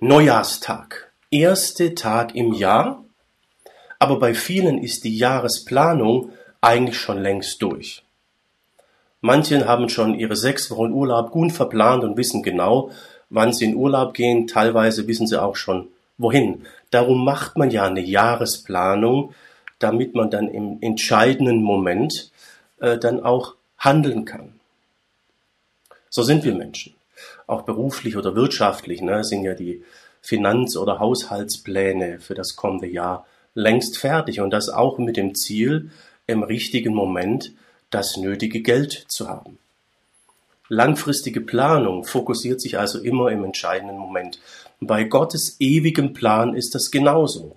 Neujahrstag, erste Tag im Jahr, aber bei vielen ist die Jahresplanung eigentlich schon längst durch. Manche haben schon ihre sechs Wochen Urlaub gut verplant und wissen genau, wann sie in Urlaub gehen. Teilweise wissen sie auch schon, wohin. Darum macht man ja eine Jahresplanung, damit man dann im entscheidenden Moment äh, dann auch handeln kann. So sind wir Menschen. Auch beruflich oder wirtschaftlich ne, sind ja die Finanz- oder Haushaltspläne für das kommende Jahr längst fertig und das auch mit dem Ziel, im richtigen Moment das nötige Geld zu haben. Langfristige Planung fokussiert sich also immer im entscheidenden Moment. Bei Gottes ewigem Plan ist das genauso.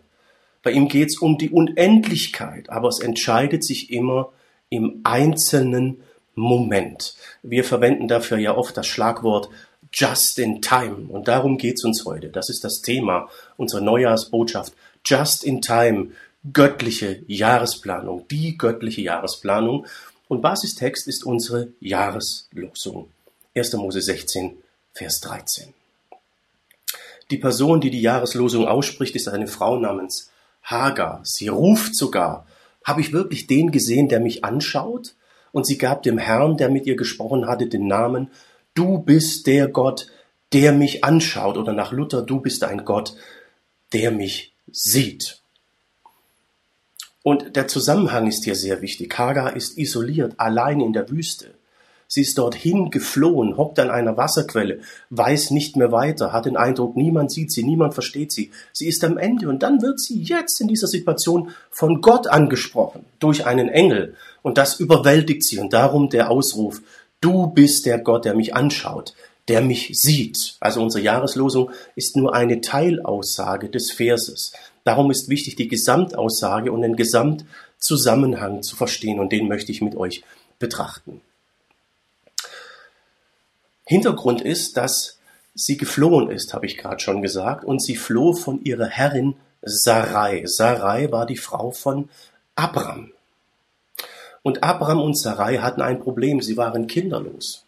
Bei ihm geht es um die Unendlichkeit, aber es entscheidet sich immer im einzelnen Moment. Wir verwenden dafür ja oft das Schlagwort Just in Time und darum geht es uns heute. Das ist das Thema unserer Neujahrsbotschaft. Just in Time, göttliche Jahresplanung, die göttliche Jahresplanung. Und Basistext ist unsere Jahreslosung. 1. Mose 16, Vers 13. Die Person, die die Jahreslosung ausspricht, ist eine Frau namens Hagar. Sie ruft sogar, habe ich wirklich den gesehen, der mich anschaut? Und sie gab dem Herrn, der mit ihr gesprochen hatte, den Namen, du bist der Gott, der mich anschaut. Oder nach Luther, du bist ein Gott, der mich sieht. Und der Zusammenhang ist hier sehr wichtig. Hagar ist isoliert, allein in der Wüste. Sie ist dorthin geflohen, hockt an einer Wasserquelle, weiß nicht mehr weiter, hat den Eindruck, niemand sieht sie, niemand versteht sie. Sie ist am Ende und dann wird sie jetzt in dieser Situation von Gott angesprochen, durch einen Engel. Und das überwältigt sie und darum der Ausruf, du bist der Gott, der mich anschaut, der mich sieht. Also unsere Jahreslosung ist nur eine Teilaussage des Verses. Darum ist wichtig, die Gesamtaussage und den Gesamtzusammenhang zu verstehen und den möchte ich mit euch betrachten. Hintergrund ist, dass sie geflohen ist, habe ich gerade schon gesagt, und sie floh von ihrer Herrin Sarai. Sarai war die Frau von Abram. Und Abram und Sarai hatten ein Problem, sie waren kinderlos.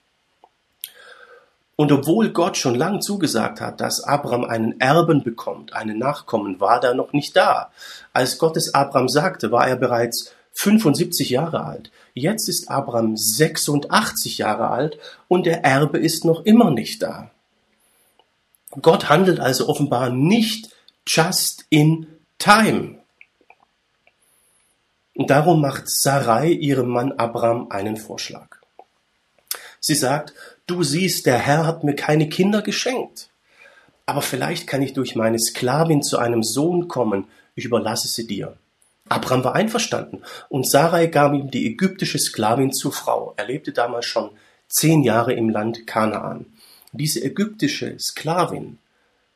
Und obwohl Gott schon lang zugesagt hat, dass Abraham einen Erben bekommt, einen Nachkommen, war er noch nicht da. Als Gott es Abraham sagte, war er bereits 75 Jahre alt. Jetzt ist Abraham 86 Jahre alt und der Erbe ist noch immer nicht da. Gott handelt also offenbar nicht just in time. Und darum macht Sarai ihrem Mann Abraham einen Vorschlag. Sie sagt, du siehst, der Herr hat mir keine Kinder geschenkt. Aber vielleicht kann ich durch meine Sklavin zu einem Sohn kommen, ich überlasse sie dir. Abraham war einverstanden und Sarai gab ihm die ägyptische Sklavin zur Frau. Er lebte damals schon zehn Jahre im Land Kanaan. Diese ägyptische Sklavin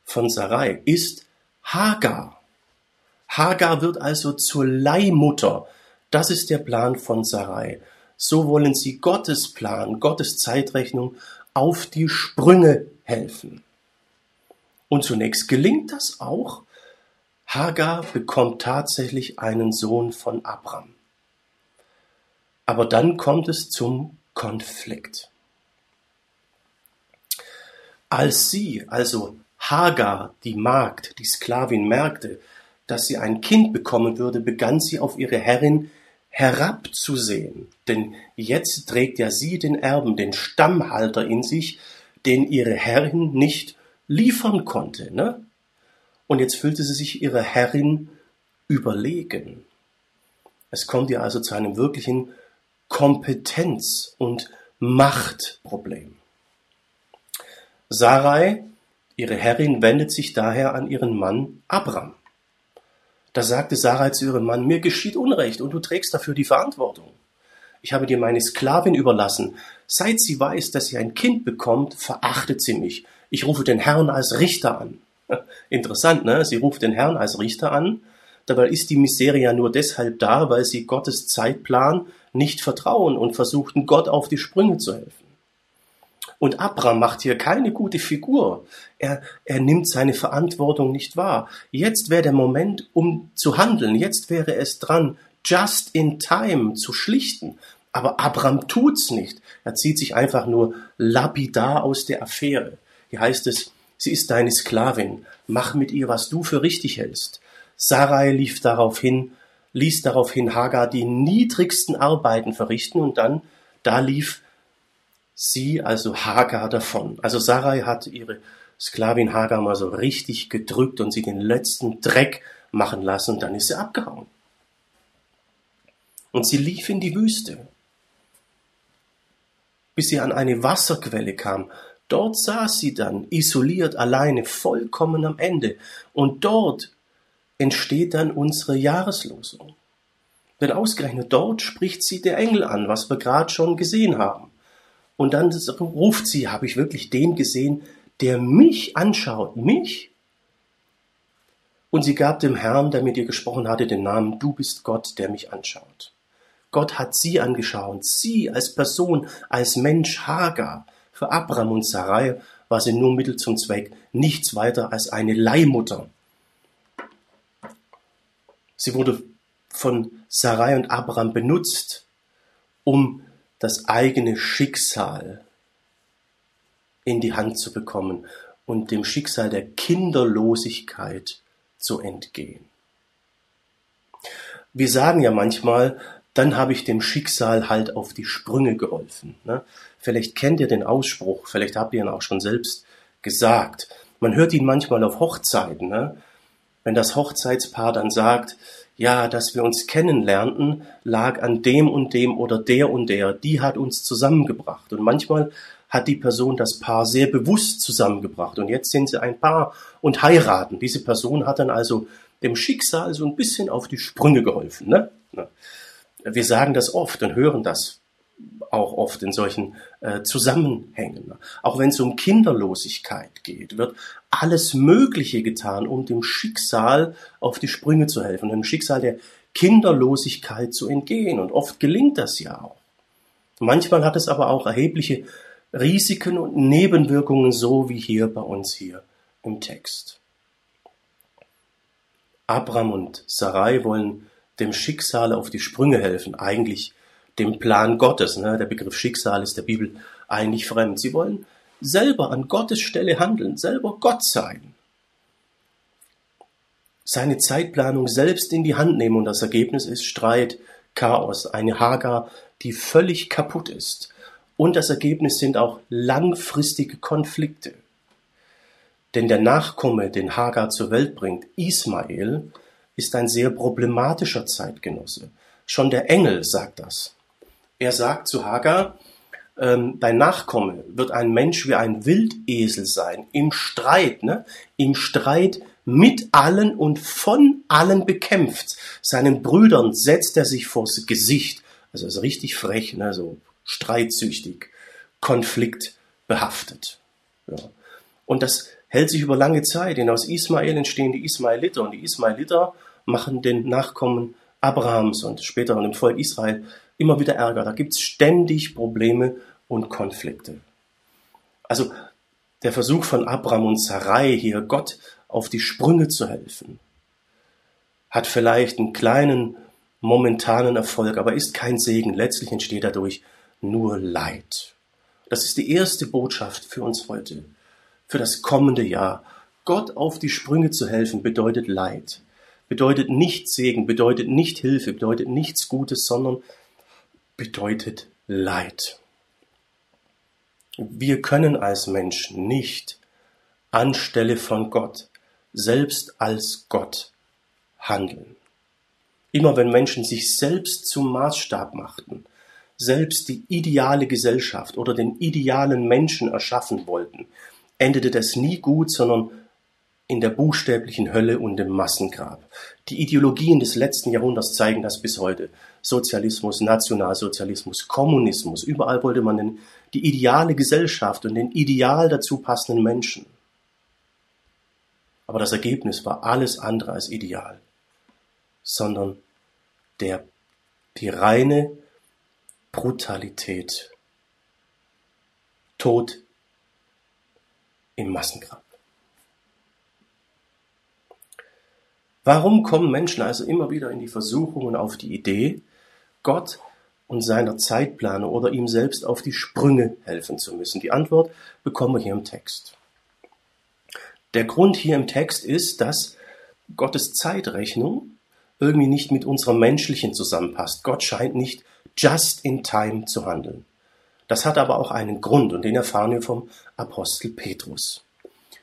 von Sarai ist Hagar. Hagar wird also zur Leihmutter. Das ist der Plan von Sarai. So wollen sie Gottes Plan, Gottes Zeitrechnung auf die Sprünge helfen. Und zunächst gelingt das auch. Hagar bekommt tatsächlich einen Sohn von Abram. Aber dann kommt es zum Konflikt. Als sie, also Hagar, die Magd, die Sklavin, merkte, dass sie ein Kind bekommen würde, begann sie auf ihre Herrin herabzusehen, denn jetzt trägt ja sie den Erben, den Stammhalter in sich, den ihre Herrin nicht liefern konnte. Ne? Und jetzt fühlte sie sich ihrer Herrin überlegen. Es kommt ihr also zu einem wirklichen Kompetenz- und Machtproblem. Sarai, ihre Herrin, wendet sich daher an ihren Mann Abram. Da sagte Sarai zu ihrem Mann, mir geschieht Unrecht und du trägst dafür die Verantwortung. Ich habe dir meine Sklavin überlassen. Seit sie weiß, dass sie ein Kind bekommt, verachtet sie mich. Ich rufe den Herrn als Richter an. Interessant, ne? Sie ruft den Herrn als Richter an. Dabei ist die Misere ja nur deshalb da, weil sie Gottes Zeitplan nicht vertrauen und versuchten, Gott auf die Sprünge zu helfen. Und Abraham macht hier keine gute Figur. Er, er nimmt seine Verantwortung nicht wahr. Jetzt wäre der Moment, um zu handeln. Jetzt wäre es dran, just in time zu schlichten. Aber Abraham tut's nicht. Er zieht sich einfach nur lapidar aus der Affäre. Hier heißt es, Sie ist deine Sklavin. Mach mit ihr, was du für richtig hältst. Sarai lief darauf hin, ließ daraufhin Hagar die niedrigsten Arbeiten verrichten und dann, da lief sie, also Hagar, davon. Also Sarai hat ihre Sklavin Hagar mal so richtig gedrückt und sie den letzten Dreck machen lassen und dann ist sie abgehauen. Und sie lief in die Wüste, bis sie an eine Wasserquelle kam. Dort saß sie dann, isoliert, alleine, vollkommen am Ende. Und dort entsteht dann unsere Jahreslosung. Denn ausgerechnet dort spricht sie der Engel an, was wir gerade schon gesehen haben. Und dann ruft sie, habe ich wirklich den gesehen, der mich anschaut, mich? Und sie gab dem Herrn, der mit ihr gesprochen hatte, den Namen, du bist Gott, der mich anschaut. Gott hat sie angeschaut, sie als Person, als Mensch Hagar. Für Abraham und Sarai war sie nur Mittel zum Zweck, nichts weiter als eine Leihmutter. Sie wurde von Sarai und Abraham benutzt, um das eigene Schicksal in die Hand zu bekommen und dem Schicksal der Kinderlosigkeit zu entgehen. Wir sagen ja manchmal, dann habe ich dem Schicksal halt auf die Sprünge geholfen. Ne? Vielleicht kennt ihr den Ausspruch, vielleicht habt ihr ihn auch schon selbst gesagt. Man hört ihn manchmal auf Hochzeiten. Ne? wenn das Hochzeitspaar dann sagt, ja, dass wir uns kennenlernten, lag an dem und dem oder der und der, die hat uns zusammengebracht. Und manchmal hat die Person das Paar sehr bewusst zusammengebracht. Und jetzt sind sie ein Paar und heiraten. Diese Person hat dann also dem Schicksal so ein bisschen auf die Sprünge geholfen. Ne? Wir sagen das oft und hören das auch oft in solchen äh, Zusammenhängen. Auch wenn es um Kinderlosigkeit geht, wird alles Mögliche getan, um dem Schicksal auf die Sprünge zu helfen, dem Schicksal der Kinderlosigkeit zu entgehen. Und oft gelingt das ja auch. Manchmal hat es aber auch erhebliche Risiken und Nebenwirkungen, so wie hier bei uns hier im Text. Abraham und Sarai wollen dem Schicksal auf die Sprünge helfen. Eigentlich dem Plan Gottes. Ne? Der Begriff Schicksal ist der Bibel eigentlich fremd. Sie wollen selber an Gottes Stelle handeln, selber Gott sein. Seine Zeitplanung selbst in die Hand nehmen und das Ergebnis ist Streit, Chaos, eine Hagar, die völlig kaputt ist. Und das Ergebnis sind auch langfristige Konflikte. Denn der Nachkomme, den Hagar zur Welt bringt, Ismael, ist ein sehr problematischer Zeitgenosse. Schon der Engel sagt das. Er sagt zu Hagar, ähm, dein Nachkomme wird ein Mensch wie ein Wildesel sein, im Streit, ne? im Streit mit allen und von allen bekämpft. Seinen Brüdern setzt er sich vors Gesicht. Also ist richtig frech, ne? so streitsüchtig, konfliktbehaftet. Ja. Und das hält sich über lange Zeit, denn aus Ismael entstehen die Ismaeliter und die Ismaeliter machen den Nachkommen Abrahams und später und dem Volk Israel immer wieder Ärger. Da gibt's ständig Probleme und Konflikte. Also der Versuch von Abraham und Sarai hier Gott auf die Sprünge zu helfen, hat vielleicht einen kleinen momentanen Erfolg, aber ist kein Segen. Letztlich entsteht dadurch nur Leid. Das ist die erste Botschaft für uns heute, für das kommende Jahr. Gott auf die Sprünge zu helfen bedeutet Leid, bedeutet nicht Segen, bedeutet nicht Hilfe, bedeutet nichts Gutes, sondern bedeutet Leid. Wir können als Menschen nicht anstelle von Gott, selbst als Gott handeln. Immer wenn Menschen sich selbst zum Maßstab machten, selbst die ideale Gesellschaft oder den idealen Menschen erschaffen wollten, endete das nie gut, sondern in der buchstäblichen Hölle und im Massengrab. Die Ideologien des letzten Jahrhunderts zeigen das bis heute. Sozialismus, Nationalsozialismus, Kommunismus, überall wollte man den, die ideale Gesellschaft und den ideal dazu passenden Menschen. Aber das Ergebnis war alles andere als ideal, sondern der, die reine Brutalität. Tod im Massengrab. Warum kommen Menschen also immer wieder in die Versuchung und auf die Idee, Gott und seiner Zeitplanung oder ihm selbst auf die Sprünge helfen zu müssen? Die Antwort bekommen wir hier im Text. Der Grund hier im Text ist, dass Gottes Zeitrechnung irgendwie nicht mit unserer menschlichen zusammenpasst. Gott scheint nicht just in time zu handeln. Das hat aber auch einen Grund und den erfahren wir vom Apostel Petrus.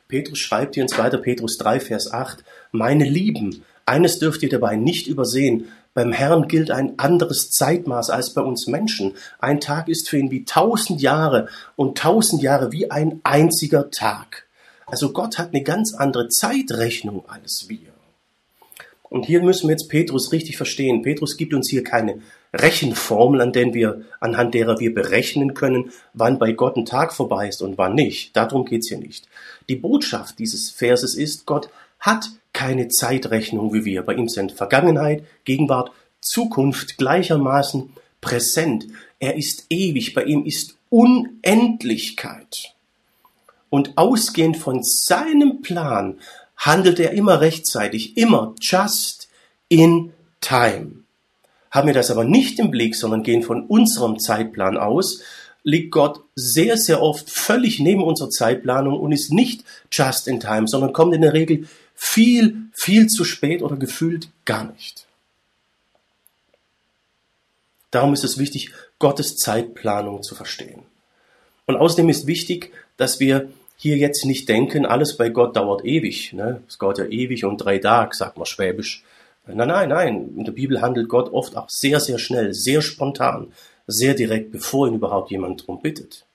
Petrus schreibt hier in 2. Petrus 3, Vers 8, Meine Lieben, eines dürft ihr dabei nicht übersehen, beim Herrn gilt ein anderes Zeitmaß als bei uns Menschen. Ein Tag ist für ihn wie tausend Jahre und tausend Jahre wie ein einziger Tag. Also Gott hat eine ganz andere Zeitrechnung als wir. Und hier müssen wir jetzt Petrus richtig verstehen. Petrus gibt uns hier keine Rechenformel, an denen wir, anhand derer wir berechnen können, wann bei Gott ein Tag vorbei ist und wann nicht. Darum geht's hier nicht. Die Botschaft dieses Verses ist, Gott hat keine Zeitrechnung wie wir. Bei ihm sind Vergangenheit, Gegenwart, Zukunft gleichermaßen präsent. Er ist ewig, bei ihm ist Unendlichkeit. Und ausgehend von seinem Plan handelt er immer rechtzeitig, immer just in time. Haben wir das aber nicht im Blick, sondern gehen von unserem Zeitplan aus, liegt Gott sehr, sehr oft völlig neben unserer Zeitplanung und ist nicht just in time, sondern kommt in der Regel viel, viel zu spät oder gefühlt gar nicht. Darum ist es wichtig, Gottes Zeitplanung zu verstehen. Und außerdem ist wichtig, dass wir hier jetzt nicht denken, alles bei Gott dauert ewig. Ne? Es dauert ja ewig und drei Tage, sagt man schwäbisch. Nein, nein, nein. In der Bibel handelt Gott oft auch sehr, sehr schnell, sehr spontan, sehr direkt, bevor ihn überhaupt jemand darum bittet.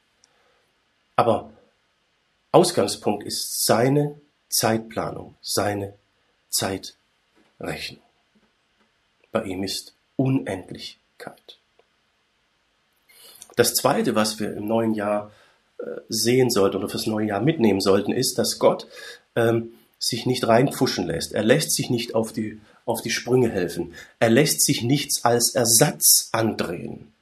Aber Ausgangspunkt ist seine Zeitplanung, seine Zeitrechnung. Bei ihm ist Unendlichkeit. Das Zweite, was wir im neuen Jahr äh, sehen sollten oder fürs neue Jahr mitnehmen sollten, ist, dass Gott ähm, sich nicht reinpfuschen lässt. Er lässt sich nicht auf die, auf die Sprünge helfen. Er lässt sich nichts als Ersatz andrehen.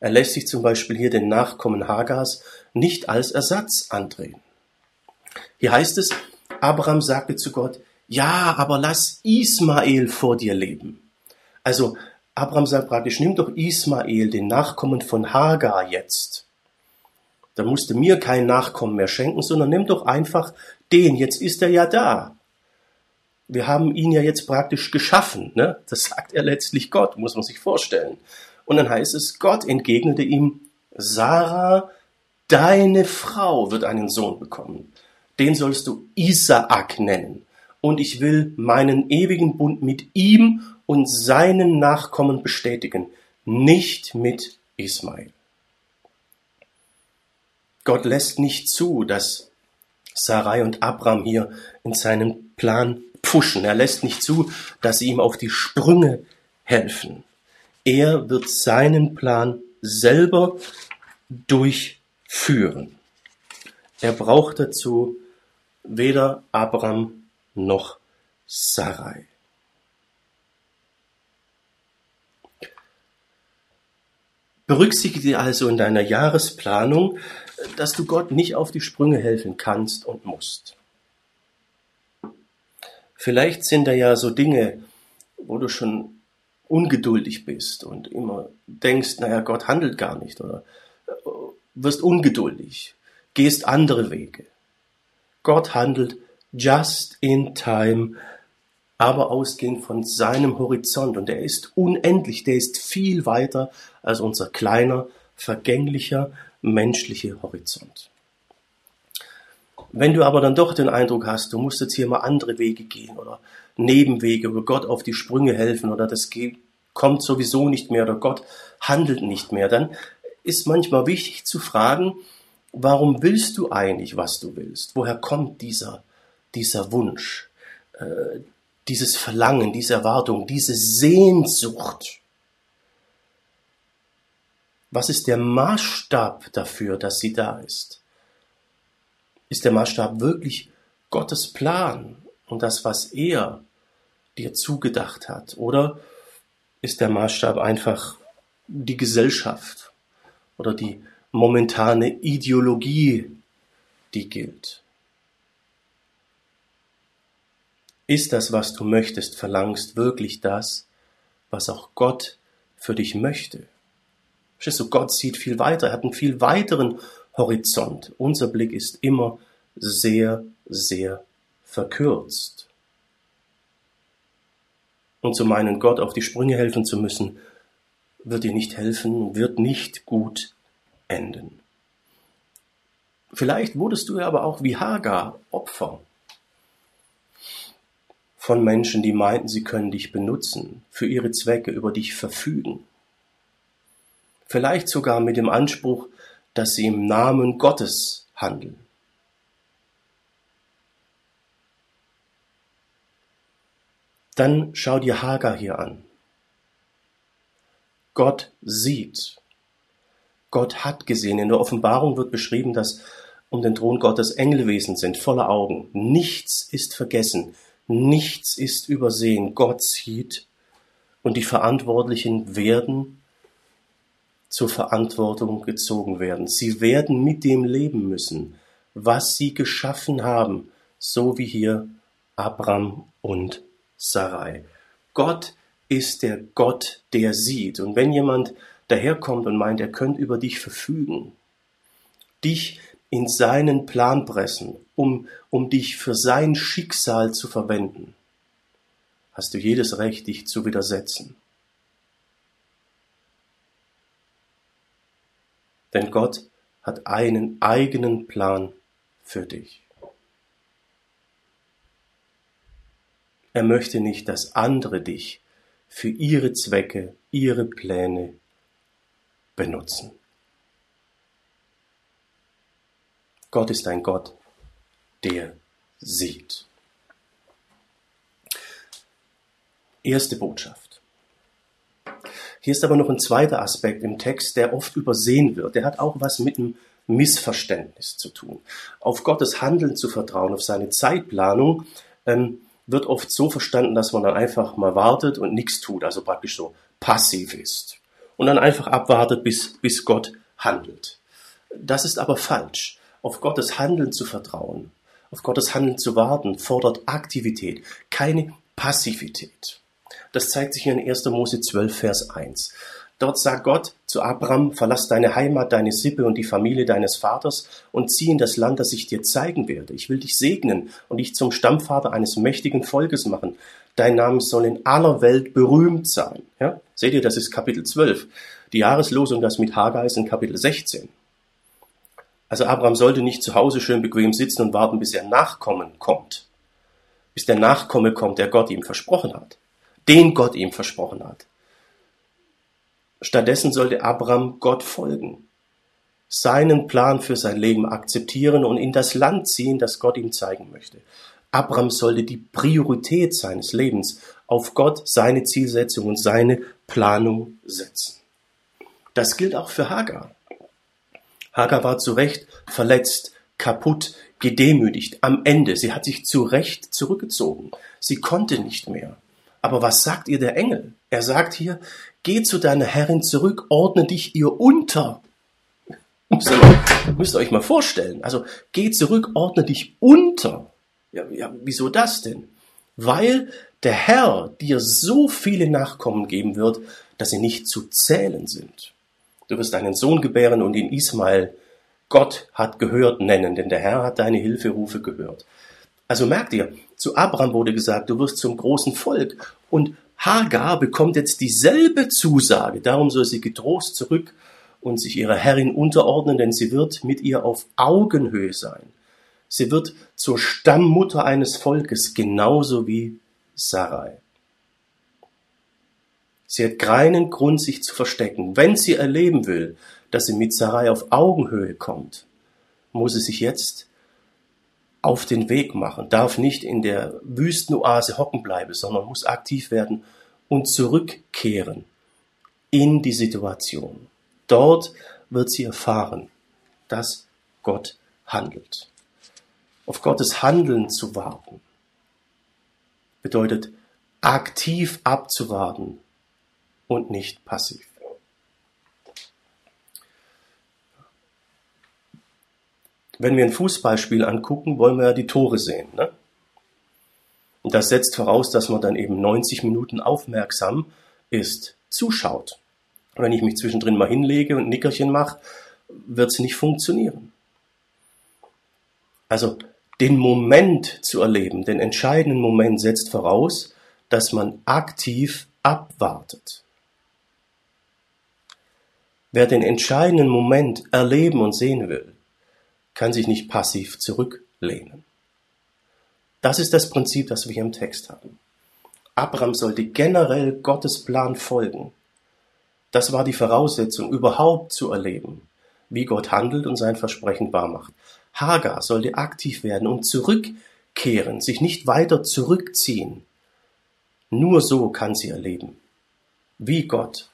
Er lässt sich zum Beispiel hier den Nachkommen Hagars nicht als Ersatz andrehen. Hier heißt es, Abraham sagte zu Gott, ja, aber lass Ismael vor dir leben. Also Abraham sagt praktisch, nimm doch Ismael, den Nachkommen von Hagar jetzt. Da musst du mir keinen Nachkommen mehr schenken, sondern nimm doch einfach den, jetzt ist er ja da. Wir haben ihn ja jetzt praktisch geschaffen, ne? Das sagt er letztlich Gott, muss man sich vorstellen. Und dann heißt es, Gott entgegnete ihm, Sarah, deine Frau wird einen Sohn bekommen den sollst du Isaak nennen. Und ich will meinen ewigen Bund mit ihm und seinen Nachkommen bestätigen, nicht mit Ismael. Gott lässt nicht zu, dass Sarai und Abraham hier in seinen Plan pfuschen. Er lässt nicht zu, dass sie ihm auf die Sprünge helfen. Er wird seinen Plan selber durchführen. Er braucht dazu weder Abraham noch Sarai. Berücksichtige also in deiner Jahresplanung, dass du Gott nicht auf die Sprünge helfen kannst und musst. Vielleicht sind da ja so Dinge, wo du schon ungeduldig bist und immer denkst, naja, Gott handelt gar nicht oder äh, wirst ungeduldig, gehst andere Wege. Gott handelt just in time, aber ausgehend von seinem Horizont. Und er ist unendlich, der ist viel weiter als unser kleiner, vergänglicher, menschlicher Horizont. Wenn du aber dann doch den Eindruck hast, du musst jetzt hier mal andere Wege gehen oder Nebenwege oder Gott auf die Sprünge helfen oder das kommt sowieso nicht mehr oder Gott handelt nicht mehr, dann ist manchmal wichtig zu fragen, warum willst du eigentlich, was du willst? Woher kommt dieser, dieser Wunsch, äh, dieses Verlangen, diese Erwartung, diese Sehnsucht? Was ist der Maßstab dafür, dass sie da ist? Ist der Maßstab wirklich Gottes Plan und das, was er dir zugedacht hat? Oder ist der Maßstab einfach die Gesellschaft oder die momentane Ideologie, die gilt. Ist das, was du möchtest, verlangst, wirklich das, was auch Gott für dich möchte? Verstehst du, Gott sieht viel weiter, er hat einen viel weiteren Horizont. Unser Blick ist immer sehr, sehr verkürzt. Und zu meinen, Gott auf die Sprünge helfen zu müssen, wird dir nicht helfen, wird nicht gut enden. Vielleicht wurdest du ja aber auch wie Hagar Opfer von Menschen, die meinten, sie können dich benutzen, für ihre Zwecke über dich verfügen. Vielleicht sogar mit dem Anspruch, dass sie im Namen Gottes handeln. Dann schau dir Hagar hier an. Gott sieht. Gott hat gesehen. In der Offenbarung wird beschrieben, dass um den Thron Gottes Engelwesen sind, voller Augen. Nichts ist vergessen, nichts ist übersehen. Gott sieht und die Verantwortlichen werden zur Verantwortung gezogen werden. Sie werden mit dem leben müssen, was sie geschaffen haben, so wie hier Abraham und Sarai. Gott ist der Gott, der sieht. Und wenn jemand daherkommt und meint, er könnte über dich verfügen, dich in seinen Plan pressen, um, um dich für sein Schicksal zu verwenden, hast du jedes Recht, dich zu widersetzen. Denn Gott hat einen eigenen Plan für dich. Er möchte nicht, dass andere dich für ihre Zwecke, ihre Pläne benutzen. Gott ist ein Gott, der sieht. Erste Botschaft. Hier ist aber noch ein zweiter Aspekt im Text, der oft übersehen wird. Der hat auch was mit einem Missverständnis zu tun. Auf Gottes Handeln zu vertrauen, auf seine Zeitplanung, ähm, wird oft so verstanden, dass man dann einfach mal wartet und nichts tut, also praktisch so passiv ist. Und dann einfach abwartet, bis, bis Gott handelt. Das ist aber falsch. Auf Gottes Handeln zu vertrauen, auf Gottes Handeln zu warten, fordert Aktivität, keine Passivität. Das zeigt sich in 1. Mose 12, Vers 1. Dort sagt Gott zu Abraham, verlass deine Heimat, deine Sippe und die Familie deines Vaters und zieh in das Land, das ich dir zeigen werde. Ich will dich segnen und dich zum Stammvater eines mächtigen Volkes machen. Dein Name soll in aller Welt berühmt sein. Ja? Seht ihr, das ist Kapitel 12. Die Jahreslosung, das mit Hagar ist in Kapitel 16. Also Abraham sollte nicht zu Hause schön bequem sitzen und warten, bis er Nachkommen kommt. Bis der Nachkomme kommt, der Gott ihm versprochen hat. Den Gott ihm versprochen hat. Stattdessen sollte Abraham Gott folgen, seinen Plan für sein Leben akzeptieren und in das Land ziehen, das Gott ihm zeigen möchte. Abraham sollte die Priorität seines Lebens auf Gott, seine Zielsetzung und seine Planung setzen. Das gilt auch für Hagar. Hagar war zu Recht verletzt, kaputt, gedemütigt, am Ende. Sie hat sich zu Recht zurückgezogen. Sie konnte nicht mehr. Aber was sagt ihr der Engel? Er sagt hier, geh zu deiner Herrin zurück, ordne dich ihr unter. Müsst ihr, müsst ihr euch mal vorstellen. Also geh zurück, ordne dich unter. Ja, ja, wieso das denn? Weil der Herr dir so viele Nachkommen geben wird, dass sie nicht zu zählen sind. Du wirst einen Sohn gebären und ihn Ismael Gott hat gehört nennen, denn der Herr hat deine Hilferufe gehört. Also merkt ihr, zu Abraham wurde gesagt, du wirst zum großen Volk und Hagar bekommt jetzt dieselbe Zusage, darum soll sie getrost zurück und sich ihrer Herrin unterordnen, denn sie wird mit ihr auf Augenhöhe sein. Sie wird zur Stammmutter eines Volkes, genauso wie Sarai. Sie hat keinen Grund, sich zu verstecken. Wenn sie erleben will, dass sie mit Sarai auf Augenhöhe kommt, muss sie sich jetzt auf den Weg machen, darf nicht in der Wüstenoase hocken bleiben, sondern muss aktiv werden und zurückkehren in die Situation. Dort wird sie erfahren, dass Gott handelt. Auf Gottes Handeln zu warten bedeutet aktiv abzuwarten und nicht passiv. wenn wir ein Fußballspiel angucken, wollen wir ja die Tore sehen. Ne? Und das setzt voraus, dass man dann eben 90 Minuten aufmerksam ist, zuschaut. Wenn ich mich zwischendrin mal hinlege und Nickerchen mache, wird es nicht funktionieren. Also den Moment zu erleben, den entscheidenden Moment setzt voraus, dass man aktiv abwartet. Wer den entscheidenden Moment erleben und sehen will, kann sich nicht passiv zurücklehnen. Das ist das Prinzip, das wir hier im Text haben. Abraham sollte generell Gottes Plan folgen. Das war die Voraussetzung, überhaupt zu erleben, wie Gott handelt und sein Versprechen wahrmacht. Hagar sollte aktiv werden und zurückkehren, sich nicht weiter zurückziehen. Nur so kann sie erleben, wie Gott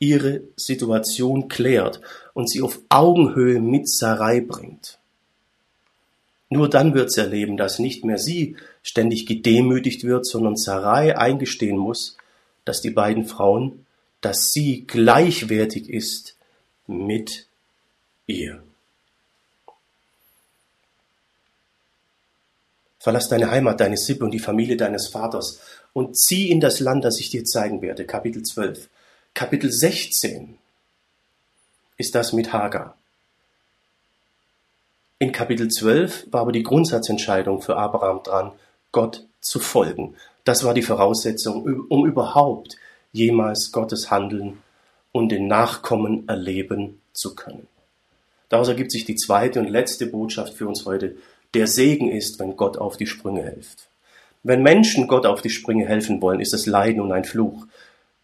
ihre Situation klärt und sie auf Augenhöhe mit Sarai bringt. Nur dann wird sie erleben, dass nicht mehr sie ständig gedemütigt wird, sondern Sarai eingestehen muss, dass die beiden Frauen, dass sie gleichwertig ist mit ihr. Verlass deine Heimat, deine Sippe und die Familie deines Vaters und zieh in das Land, das ich dir zeigen werde. Kapitel 12. Kapitel 16 ist das mit Hagar. In Kapitel 12 war aber die Grundsatzentscheidung für Abraham dran, Gott zu folgen. Das war die Voraussetzung, um überhaupt jemals Gottes Handeln und den Nachkommen erleben zu können. Daraus ergibt sich die zweite und letzte Botschaft für uns heute. Der Segen ist, wenn Gott auf die Sprünge hilft. Wenn Menschen Gott auf die Sprünge helfen wollen, ist es Leiden und ein Fluch.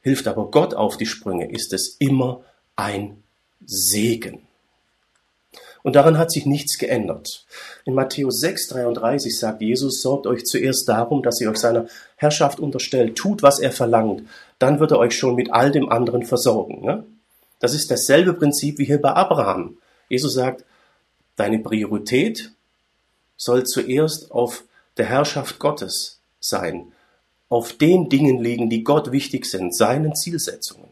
Hilft aber Gott auf die Sprünge, ist es immer ein Segen. Und daran hat sich nichts geändert. In Matthäus 6, 33 sagt Jesus, sorgt euch zuerst darum, dass ihr euch seiner Herrschaft unterstellt, tut, was er verlangt, dann wird er euch schon mit all dem anderen versorgen. Ne? Das ist dasselbe Prinzip wie hier bei Abraham. Jesus sagt, deine Priorität soll zuerst auf der Herrschaft Gottes sein, auf den Dingen liegen, die Gott wichtig sind, seinen Zielsetzungen.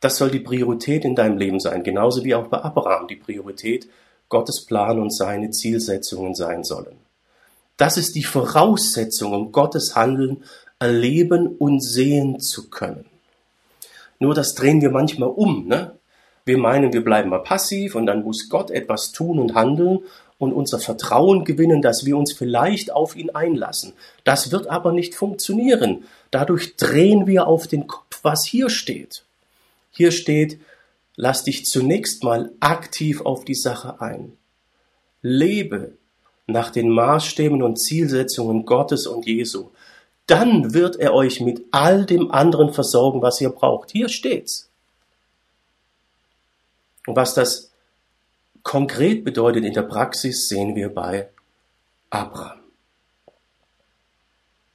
Das soll die Priorität in deinem Leben sein, genauso wie auch bei Abraham die Priorität Gottes Plan und seine Zielsetzungen sein sollen. Das ist die Voraussetzung, um Gottes Handeln erleben und sehen zu können. Nur das drehen wir manchmal um. Ne? Wir meinen, wir bleiben mal passiv und dann muss Gott etwas tun und handeln und unser Vertrauen gewinnen, dass wir uns vielleicht auf ihn einlassen. Das wird aber nicht funktionieren. Dadurch drehen wir auf den Kopf, was hier steht. Hier steht, lass dich zunächst mal aktiv auf die Sache ein. Lebe nach den Maßstäben und Zielsetzungen Gottes und Jesu. Dann wird er euch mit all dem anderen versorgen, was ihr braucht. Hier steht's. Und was das konkret bedeutet in der Praxis, sehen wir bei Abraham.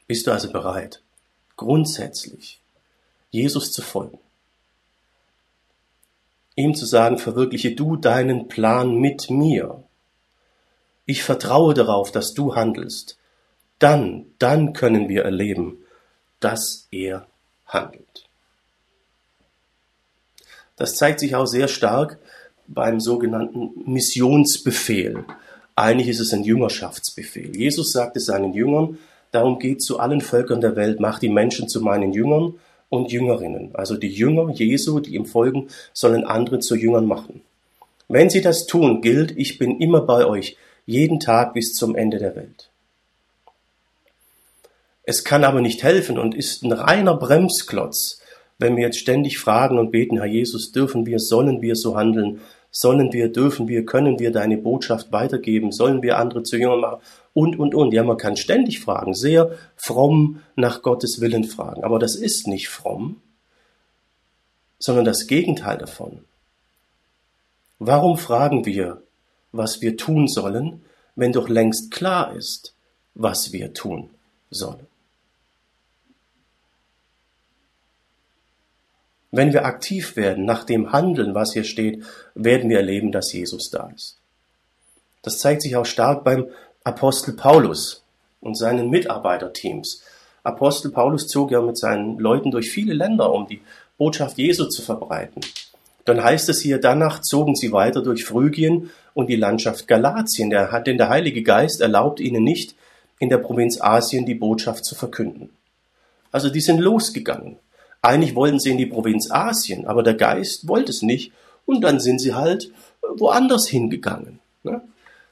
Bist du also bereit, grundsätzlich Jesus zu folgen? Ihm zu sagen, verwirkliche du deinen Plan mit mir. Ich vertraue darauf, dass du handelst. Dann, dann können wir erleben, dass er handelt. Das zeigt sich auch sehr stark beim sogenannten Missionsbefehl. Eigentlich ist es ein Jüngerschaftsbefehl. Jesus sagte seinen Jüngern, darum geht zu allen Völkern der Welt, macht die Menschen zu meinen Jüngern und Jüngerinnen. Also die Jünger Jesu, die ihm folgen, sollen andere zu Jüngern machen. Wenn sie das tun, gilt, ich bin immer bei euch, jeden Tag bis zum Ende der Welt. Es kann aber nicht helfen und ist ein reiner Bremsklotz, wenn wir jetzt ständig fragen und beten, Herr Jesus, dürfen wir, sollen wir so handeln? Sollen wir, dürfen wir, können wir deine Botschaft weitergeben? Sollen wir andere zu Jüngern machen? Und, und, und. Ja, man kann ständig fragen, sehr fromm nach Gottes Willen fragen. Aber das ist nicht fromm, sondern das Gegenteil davon. Warum fragen wir, was wir tun sollen, wenn doch längst klar ist, was wir tun sollen? Wenn wir aktiv werden nach dem Handeln, was hier steht, werden wir erleben, dass Jesus da ist. Das zeigt sich auch stark beim Apostel Paulus und seinen Mitarbeiterteams. Apostel Paulus zog ja mit seinen Leuten durch viele Länder, um die Botschaft Jesu zu verbreiten. Dann heißt es hier, danach zogen sie weiter durch Phrygien und die Landschaft Galatien, denn der Heilige Geist erlaubt ihnen nicht, in der Provinz Asien die Botschaft zu verkünden. Also die sind losgegangen. Eigentlich wollten sie in die Provinz Asien, aber der Geist wollte es nicht und dann sind sie halt woanders hingegangen. Ne?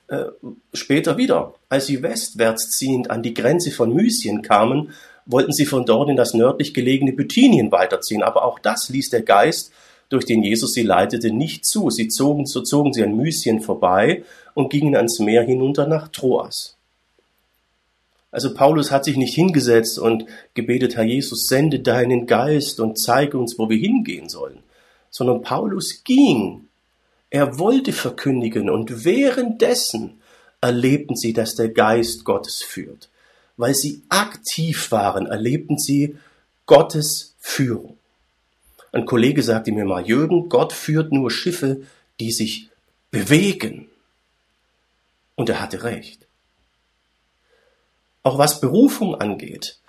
äh, später wieder. Als sie westwärts ziehend an die Grenze von Mysien kamen, wollten sie von dort in das nördlich gelegene Bithynien weiterziehen. Aber auch das ließ der Geist, durch den Jesus sie leitete, nicht zu. Sie zogen, so zogen sie an Mysien vorbei und gingen ans Meer hinunter nach Troas. Also Paulus hat sich nicht hingesetzt und gebetet, Herr Jesus, sende deinen Geist und zeige uns, wo wir hingehen sollen, sondern Paulus ging. Er wollte verkündigen und währenddessen erlebten sie, dass der Geist Gottes führt. Weil sie aktiv waren, erlebten sie Gottes Führung. Ein Kollege sagte mir mal, Jürgen, Gott führt nur Schiffe, die sich bewegen. Und er hatte recht. Auch was Berufung angeht,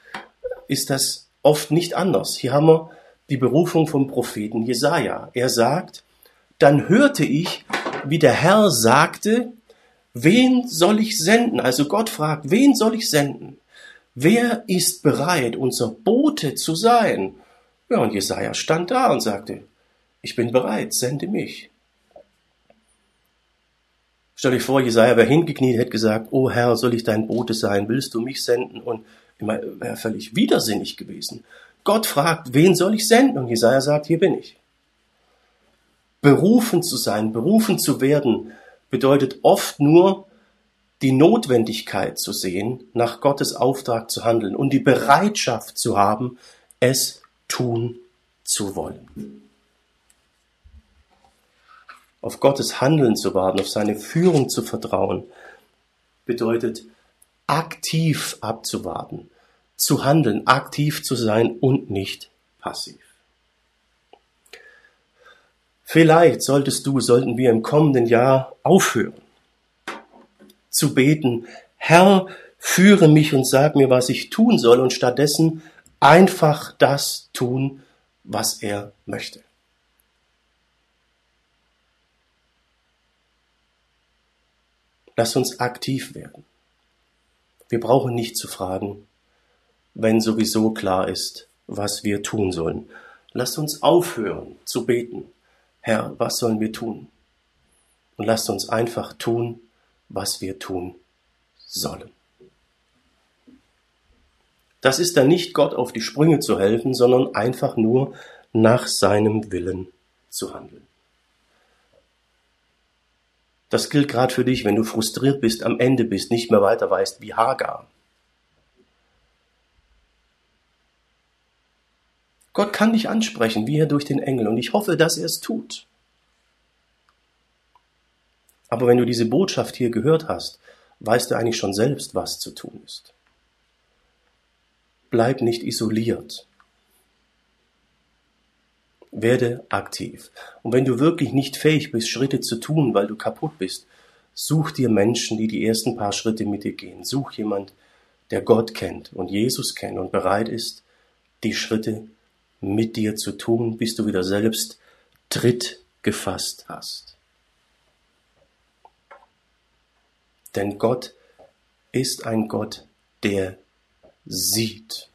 ist das oft nicht anders. Hier haben wir die Berufung vom Propheten Jesaja. Er sagt, dann hörte ich, wie der Herr sagte, wen soll ich senden? Also Gott fragt, wen soll ich senden? Wer ist bereit, unser Bote zu sein? Ja, und Jesaja stand da und sagte, ich bin bereit, sende mich. Stell dich vor, Jesaja wäre hingekniet, hätte gesagt, oh Herr, soll ich dein Bote sein? Willst du mich senden? Und wäre völlig widersinnig gewesen. Gott fragt, wen soll ich senden? Und Jesaja sagt, hier bin ich. Berufen zu sein, berufen zu werden, bedeutet oft nur die Notwendigkeit zu sehen, nach Gottes Auftrag zu handeln und die Bereitschaft zu haben, es tun zu wollen auf Gottes Handeln zu warten, auf seine Führung zu vertrauen, bedeutet aktiv abzuwarten, zu handeln, aktiv zu sein und nicht passiv. Vielleicht solltest du, sollten wir im kommenden Jahr aufhören zu beten, Herr, führe mich und sag mir, was ich tun soll und stattdessen einfach das tun, was er möchte. Lass uns aktiv werden. Wir brauchen nicht zu fragen, wenn sowieso klar ist, was wir tun sollen. Lasst uns aufhören zu beten. Herr, was sollen wir tun? Und lasst uns einfach tun, was wir tun sollen. Das ist dann nicht Gott auf die Sprünge zu helfen, sondern einfach nur nach seinem Willen zu handeln. Das gilt gerade für dich, wenn du frustriert bist, am Ende bist, nicht mehr weiter weißt, wie Hagar. Gott kann dich ansprechen, wie er durch den Engel, und ich hoffe, dass er es tut. Aber wenn du diese Botschaft hier gehört hast, weißt du eigentlich schon selbst, was zu tun ist. Bleib nicht isoliert werde aktiv. Und wenn du wirklich nicht fähig bist, Schritte zu tun, weil du kaputt bist, such dir Menschen, die die ersten paar Schritte mit dir gehen. Such jemand, der Gott kennt und Jesus kennt und bereit ist, die Schritte mit dir zu tun, bis du wieder selbst Tritt gefasst hast. Denn Gott ist ein Gott, der sieht.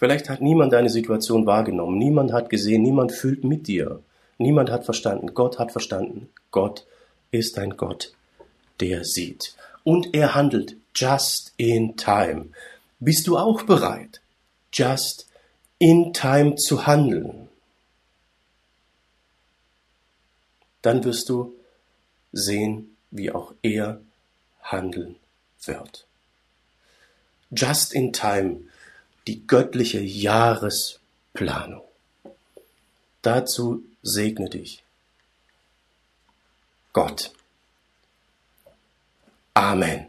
Vielleicht hat niemand deine Situation wahrgenommen, niemand hat gesehen, niemand fühlt mit dir, niemand hat verstanden, Gott hat verstanden. Gott ist ein Gott, der sieht. Und er handelt just in time. Bist du auch bereit, just in time zu handeln? Dann wirst du sehen, wie auch er handeln wird. Just in time die göttliche Jahresplanung. Dazu segne dich Gott. Amen.